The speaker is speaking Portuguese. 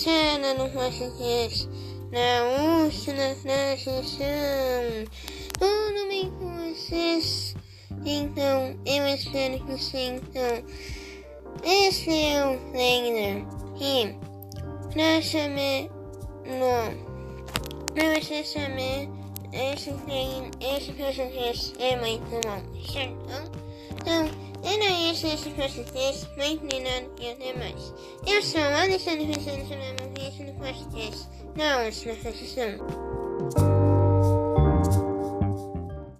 vocês na última transmissão. Tudo bem com vocês? Então, eu espero que sim. Então, esse é o que, pra saber, no, pra você saber, esse esse podcast é muito bom, certo? Association for Statistics, Mike Noonan, Jose Mice. Eu the Anderson Vicente Lama, Vicente No, it's not não faz